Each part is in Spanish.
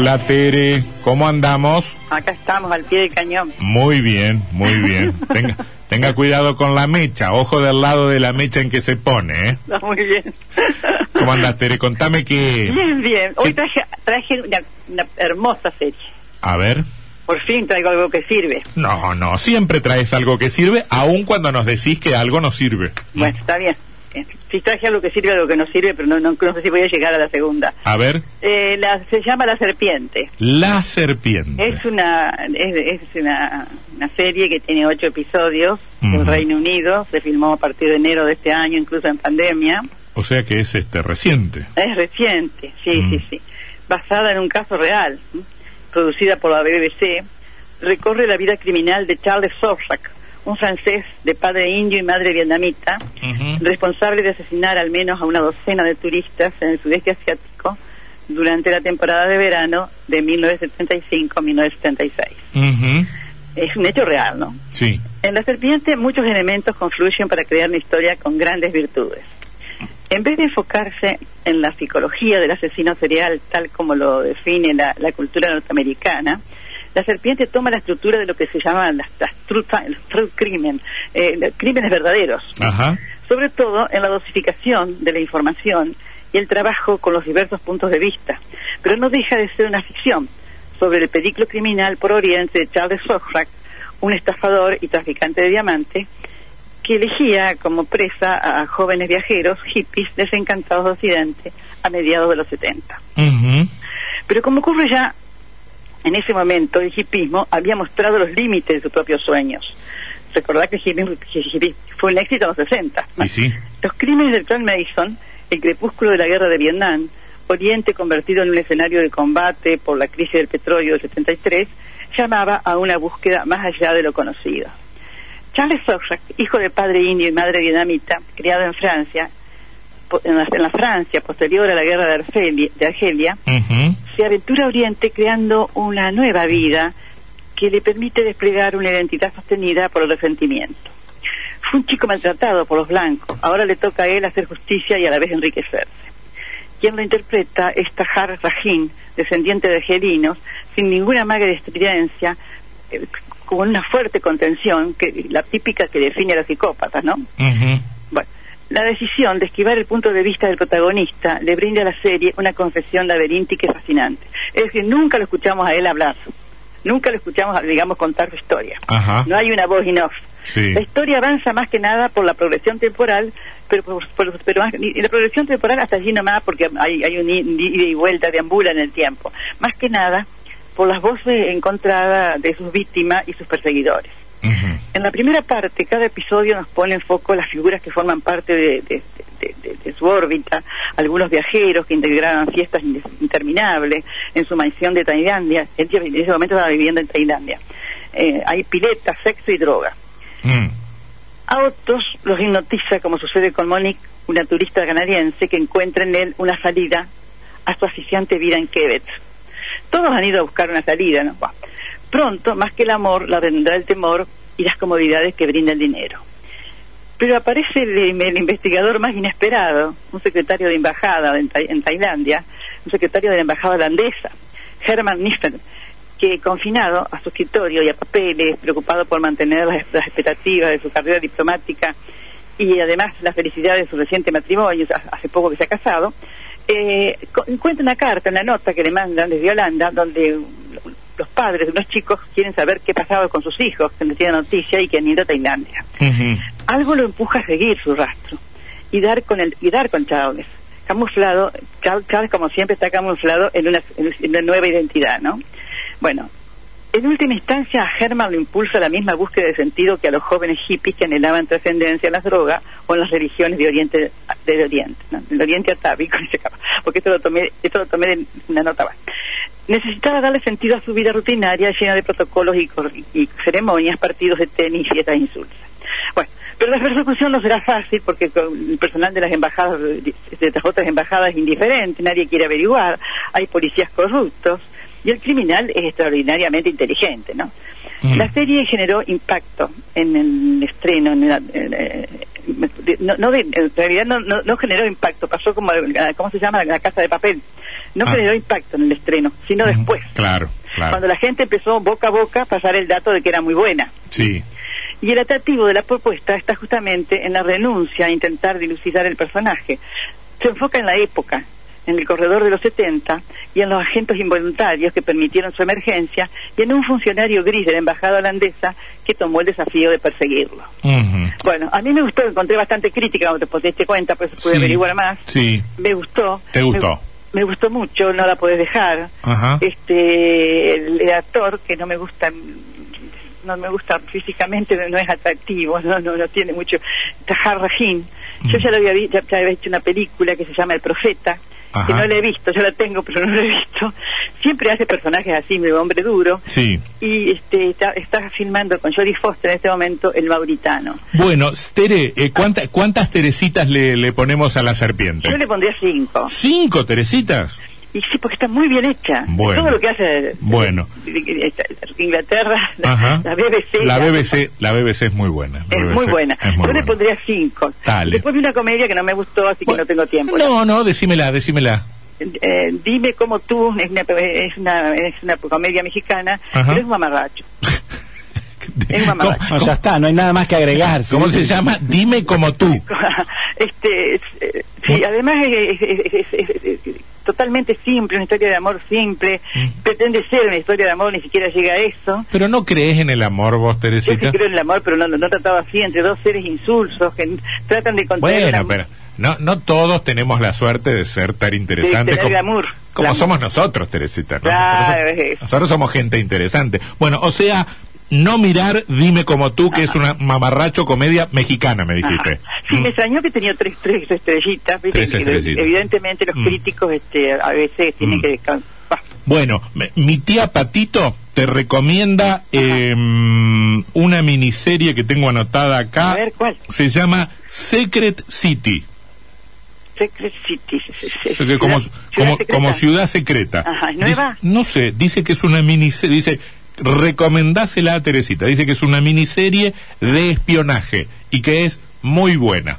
Hola Tere, ¿cómo andamos? Acá estamos al pie del cañón. Muy bien, muy bien. Tenga, tenga cuidado con la mecha, ojo del lado de la mecha en que se pone, ¿eh? Está muy bien. ¿Cómo andas Tere? Contame que... Bien, bien. Hoy traje, traje una, una hermosa serie. A ver. Por fin traigo algo que sirve. No, no, siempre traes algo que sirve, aun cuando nos decís que algo no sirve. Bueno, está bien. Sí traje algo que sirve, algo que no sirve, pero no, no, no sé si voy a llegar a la segunda. A ver, Eh, la, se llama La Serpiente. la serpiente. Es una es, es una, una serie que tiene ocho episodios Ujú. en Reino Unido. Se filmó a partir de enero de este año, incluso en pandemia. O sea que es este reciente. Es reciente, sí, Mm. sí, sí. Basada en un caso real, producida por la BBC, recorre la vida criminal de Charles Sorsac, un francés de padre indio y madre vietnamita, responsable de asesinar al menos a una docena de turistas en el sudeste asiático durante la temporada de verano de 1975-1976. Ujú. Es un hecho real, ¿no? Sí. En la serpiente muchos elementos confluyen para crear una historia con grandes virtudes. En vez de enfocarse en la psicología del asesino serial tal como lo define la, la cultura norteamericana, la serpiente toma la estructura de lo que se llaman las, las true, true crimen, eh, crímenes verdaderos, Ajá. sobre todo en la dosificación de la información y el trabajo con los diversos puntos de vista, pero no deja de ser una ficción sobre el periplo criminal por Oriente de Charles Sokrak, un estafador y traficante de diamantes que elegía como presa a jóvenes viajeros hippies desencantados de Occidente a mediados de los 70. Ujú. Pero como ocurre ya en ese momento, el hippismo había mostrado los límites de sus propios sueños. Recordad que el fue un éxito en los 60. Y sí. Los crímenes del clan Mason, el crepúsculo de la guerra de Vietnam, Oriente convertido en un escenario de combate por la crisis del petróleo del 73, llamaba a una búsqueda más allá de lo conocido. Charles Sorsac, hijo de padre indio y madre vietnamita, criado en Francia, en la, en la Francia posterior a la guerra de Argelia, de Argelia. Se aventura Oriente creando una nueva vida que le permite desplegar una identidad sostenida por el resentimiento. Fue un chico maltratado por los blancos, ahora le toca a él hacer justicia y a la vez enriquecerse. Quien lo interpreta es Tahar Rahim, descendiente de argelinos, sin ninguna maga de estridencia, eh, con una fuerte contención, que la típica que define a los psicópatas, ¿no? La decisión de esquivar el punto de vista del protagonista le brinda a la serie una confesión laberíntica y fascinante. Es decir, nunca lo escuchamos a él hablar, nunca lo escuchamos, digamos, contar su historia. Ajá. No hay una voz in off. Sí. La historia avanza más que nada por la progresión temporal, pero, por- por- pero más- y la progresión temporal hasta allí nomás, porque hay, hay un ida y vuelta, deambula en el tiempo. Más que nada por las voces encontradas de sus víctimas y sus perseguidores. En la primera parte, cada episodio nos pone en foco las figuras que forman parte de, de- de- de- de su órbita, algunos viajeros que integraban fiestas in- interminables en su mansión de Tailandia. Él en ese momento estaba viviendo en Tailandia. Eh, hay piletas, sexo y droga. Mm. A otros los hipnotiza, como sucede con Monique, una turista canadiense que encuentra en él una salida a su asfixiante vida en Quebec. Todos han ido a buscar una salida, ¿no? Buah. Pronto, más que el amor, la vendrá el temor y las comodidades que brinda el dinero. Pero aparece el, el investigador más inesperado, un secretario de embajada en, en Tailandia, un secretario de la embajada holandesa, Herman Niffen, que confinado a su escritorio y a papeles, preocupado por mantener las, expectativas de su carrera diplomática y además la felicidad de su reciente matrimonio, ha- hace poco que se ha casado, eh, encuentra una carta, una nota que le mandan desde Holanda, donde los padres de unos chicos quieren saber qué pasaba con sus hijos, que no tienen noticia y que han ido a Tailandia. Algo lo empuja a seguir su rastro y dar con el y dar con Charles, camuflado, Charles, Charles, como siempre está camuflado en una, en una nueva identidad, ¿no? Bueno, En última instancia, a Herman lo impulsa la misma búsqueda de sentido que a los jóvenes hippies que anhelaban trascendencia en las drogas o en las religiones de Oriente, del Oriente, ¿no? del Oriente atávico, porque esto lo tomé, esto lo tomé de una nota más. Necesitaba darle sentido a su vida rutinaria llena de protocolos y, y ceremonias, partidos de tenis, fiestas e insultas. Bueno, pero la persecución no será fácil porque el personal de las embajadas, de las otras embajadas es indiferente, nadie quiere averiguar, hay policías corruptos y el criminal es extraordinariamente inteligente, ¿no? Mm. La serie generó impacto en el estreno, en la- en, eh, no, no en realidad no, no, no generó impacto, pasó como, ¿cómo se llama? La casa de papel. No Ah. generó impacto en el estreno, sino después. Claro, claro. Cuando la gente empezó boca a boca a pasar el dato de que era muy buena. Sí. Y el atractivo de la propuesta está justamente en la renuncia a intentar dilucidar el personaje. Se enfoca en la época, en el corredor de los 70 y en los agentes involuntarios que permitieron su emergencia y en un funcionario gris de la embajada holandesa que tomó el desafío de perseguirlo. Bueno, a mí me gustó, encontré bastante crítica cuando te diste cuenta, pues pude Sí. averiguar más. Sí. Me gustó. ¿Te gustó? Me, me gustó mucho, no la puedes dejar. Ajá. Este, el, el actor que no me gusta, no me gusta físicamente, no es atractivo, no, no, no tiene mucho. Tahar Rahim. Yo Mm. ya lo había visto, ya, ya había hecho una película que se llama El Profeta, que no la he visto, yo la tengo, pero no la he visto. Siempre hace personajes así, de hombre duro. Sí. Y este, está, está filmando con Jodie Foster en este momento El Mauritano. Bueno, Tere, eh, ¿cuánta- ¿cuántas Teresitas le, le ponemos a la serpiente? Yo le pondría cinco. ¿Cinco Teresitas? Y sí, porque está muy bien hecha. Bueno. Todo lo que hace Bueno. Inglaterra, Ajá. la BBC. La BBC, la BBC es muy buena. Es BBC muy buena. Es muy Yo le pondría cinco. Dale. Después vi una comedia que no me gustó, así que no tengo tiempo. No, no, decímela, decímela. Eh, dime cómo tú, es una, es una, es una comedia mexicana, Ajá. pero es un mamarracho. Es un mamarracho. No, ya está, no hay nada más que agregar. ¿Cómo ¿sí? se llama? Dime como tú. este, es, eh, sí, además es, es- es- es- es- es totalmente simple, una historia de amor simple, Mm. pretende ser una historia de amor, ni siquiera llega a eso. Pero no crees en el amor vos, Yo sí Teresita. creo en el amor, pero no, no, no trataba así entre dos seres insulsos que tratan de contraer Bueno, pero no, no todos tenemos la suerte de ser tan interesantes como, glamour, como glamour. somos nosotros, Teresita. ¿no? Claro, nosotros somos gente interesante. Bueno, o sea, no mirar Dime como tú, que es una mamarracho comedia mexicana, me dijiste. Ajá. Sí, Mm. me extrañó que tenía tres, tres estrellitas. ¿viste? Tres estrellitas. Evidentemente los Mm. críticos este, a veces tienen Mm. que descansar. Bueno, me- mi tía Patito te recomienda eh, una miniserie que tengo anotada acá. A ver, ¿cuál? Se llama Secret City. Secret City. se- se- como, ciudad- como, ciudad como ciudad secreta. Ajá, ¿es nueva? Dice- no sé, dice que es una miniserie, dice, recomendásela a Teresita, dice que es una miniserie de espionaje y que es muy buena.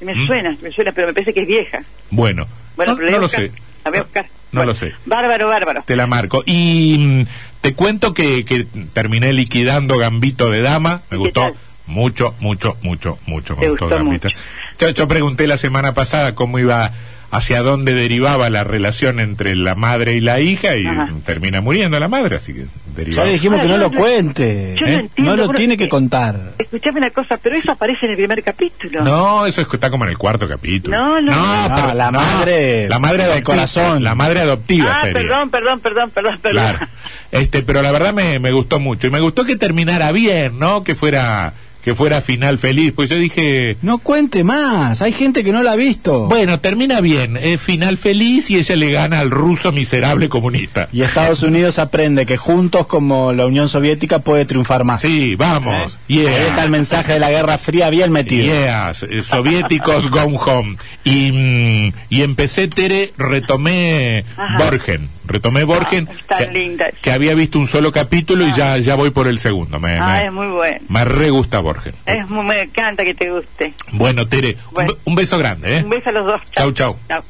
Me Mm. suena, me suena, pero me parece que es vieja. Bueno, Bueno, no, pero lo sé. A No, buscar. no Bueno, lo sé. Bárbaro, bárbaro. Te la marco. Y mm, te cuento que, que terminé liquidando Gambito de Dama. Me ¿Y qué gustó tal? mucho, mucho, mucho, mucho. Me gustó gustó Gambito. mucho. Yo, yo pregunté la semana pasada cómo iba, hacia dónde derivaba la relación entre la madre y la hija y Ajá. termina muriendo la madre, así que Ya derivaba. le dijimos que no lo cuente. yo ¿eh? no entiendo. No lo bueno, tiene que eh, contar. Escuchame una cosa, pero eso aparece en el primer capítulo. No, eso es- está como en el cuarto capítulo. No, no, no. No, la madre la madre del corazón. la madre adoptiva Ah, sería. perdón, perdón, perdón, perdón, perdón. Claro. Este, pero la verdad me, me gustó mucho. Y me gustó que terminara bien, ¿no? Que fuera, que fuera final feliz. Pues yo dije, No cuente más. Hay gente que no la ha visto. bueno, termina bien, es final feliz y ella le gana al ruso miserable comunista. Y Estados Unidos aprende que juntos como la Unión Soviética puede triunfar más. Sí, vamos. Ahí está el mensaje de la Guerra Fría bien metido. Yeah, eh, soviéticos go home. Y, mm, y empecé, Tere, retomé Ajá. Borgen. Retomé Borgen, Ah, que, linda. que había visto un solo capítulo y ya, ya voy por el segundo. Me, Ah, me- es muy bueno. me re gusta Borgen. Es muy, me encanta que te guste. Bueno, Tere, un Bueno. un beso grande, ¿eh? Un beso a los dos. Chau, chau. Chau.